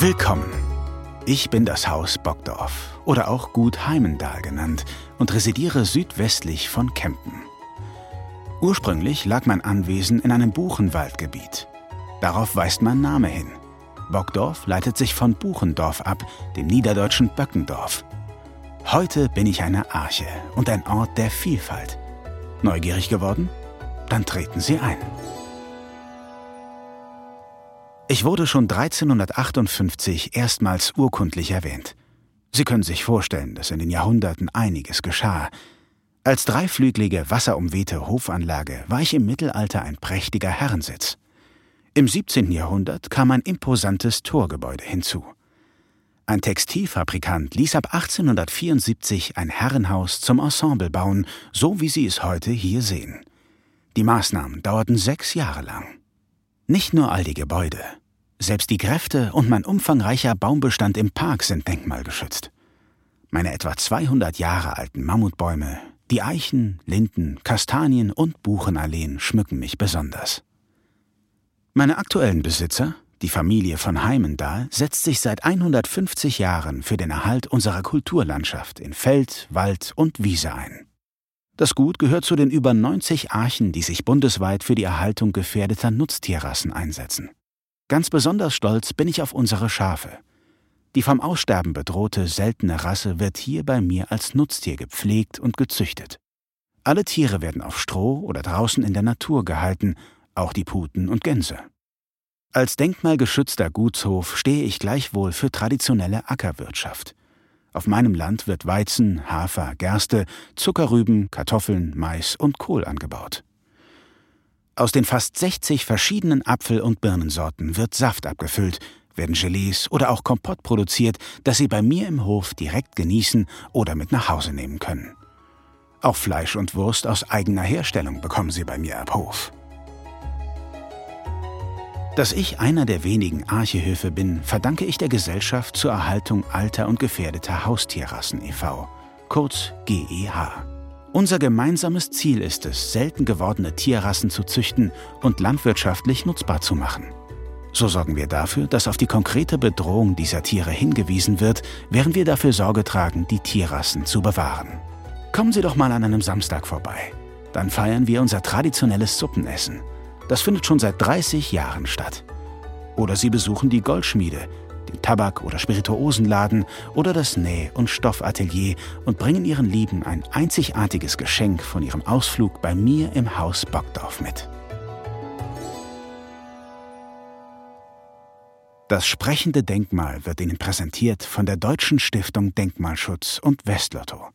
Willkommen. Ich bin das Haus Bockdorf oder auch Gut Heimendal genannt und residiere südwestlich von Kempen. Ursprünglich lag mein Anwesen in einem Buchenwaldgebiet. Darauf weist mein Name hin. Bockdorf leitet sich von Buchendorf ab, dem niederdeutschen Böckendorf. Heute bin ich eine Arche und ein Ort der Vielfalt. Neugierig geworden? Dann treten Sie ein. Ich wurde schon 1358 erstmals urkundlich erwähnt. Sie können sich vorstellen, dass in den Jahrhunderten einiges geschah. Als dreiflügelige, wasserumwehte Hofanlage war ich im Mittelalter ein prächtiger Herrensitz. Im 17. Jahrhundert kam ein imposantes Torgebäude hinzu. Ein Textilfabrikant ließ ab 1874 ein Herrenhaus zum Ensemble bauen, so wie Sie es heute hier sehen. Die Maßnahmen dauerten sechs Jahre lang. Nicht nur all die Gebäude, selbst die Gräfte und mein umfangreicher Baumbestand im Park sind denkmalgeschützt. Meine etwa 200 Jahre alten Mammutbäume, die Eichen, Linden, Kastanien und Buchenalleen schmücken mich besonders. Meine aktuellen Besitzer, die Familie von Heimendahl, setzt sich seit 150 Jahren für den Erhalt unserer Kulturlandschaft in Feld, Wald und Wiese ein. Das Gut gehört zu den über 90 Archen, die sich bundesweit für die Erhaltung gefährdeter Nutztierrassen einsetzen. Ganz besonders stolz bin ich auf unsere Schafe. Die vom Aussterben bedrohte seltene Rasse wird hier bei mir als Nutztier gepflegt und gezüchtet. Alle Tiere werden auf Stroh oder draußen in der Natur gehalten, auch die Puten und Gänse. Als denkmalgeschützter Gutshof stehe ich gleichwohl für traditionelle Ackerwirtschaft. Auf meinem Land wird Weizen, Hafer, Gerste, Zuckerrüben, Kartoffeln, Mais und Kohl angebaut. Aus den fast 60 verschiedenen Apfel- und Birnensorten wird Saft abgefüllt, werden Gelees oder auch Kompott produziert, das Sie bei mir im Hof direkt genießen oder mit nach Hause nehmen können. Auch Fleisch und Wurst aus eigener Herstellung bekommen Sie bei mir ab Hof. Dass ich einer der wenigen Archehöfe bin, verdanke ich der Gesellschaft zur Erhaltung alter und gefährdeter Haustierrassen e.V., kurz GEH. Unser gemeinsames Ziel ist es, selten gewordene Tierrassen zu züchten und landwirtschaftlich nutzbar zu machen. So sorgen wir dafür, dass auf die konkrete Bedrohung dieser Tiere hingewiesen wird, während wir dafür Sorge tragen, die Tierrassen zu bewahren. Kommen Sie doch mal an einem Samstag vorbei. Dann feiern wir unser traditionelles Suppenessen. Das findet schon seit 30 Jahren statt. Oder Sie besuchen die Goldschmiede, den Tabak- oder Spirituosenladen oder das Näh- und Stoffatelier und bringen Ihren Lieben ein einzigartiges Geschenk von Ihrem Ausflug bei mir im Haus Bockdorf mit. Das sprechende Denkmal wird Ihnen präsentiert von der Deutschen Stiftung Denkmalschutz und Westlotto.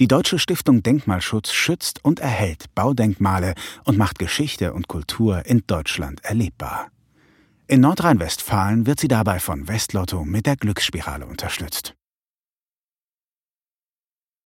Die Deutsche Stiftung Denkmalschutz schützt und erhält Baudenkmale und macht Geschichte und Kultur in Deutschland erlebbar. In Nordrhein-Westfalen wird sie dabei von Westlotto mit der Glücksspirale unterstützt.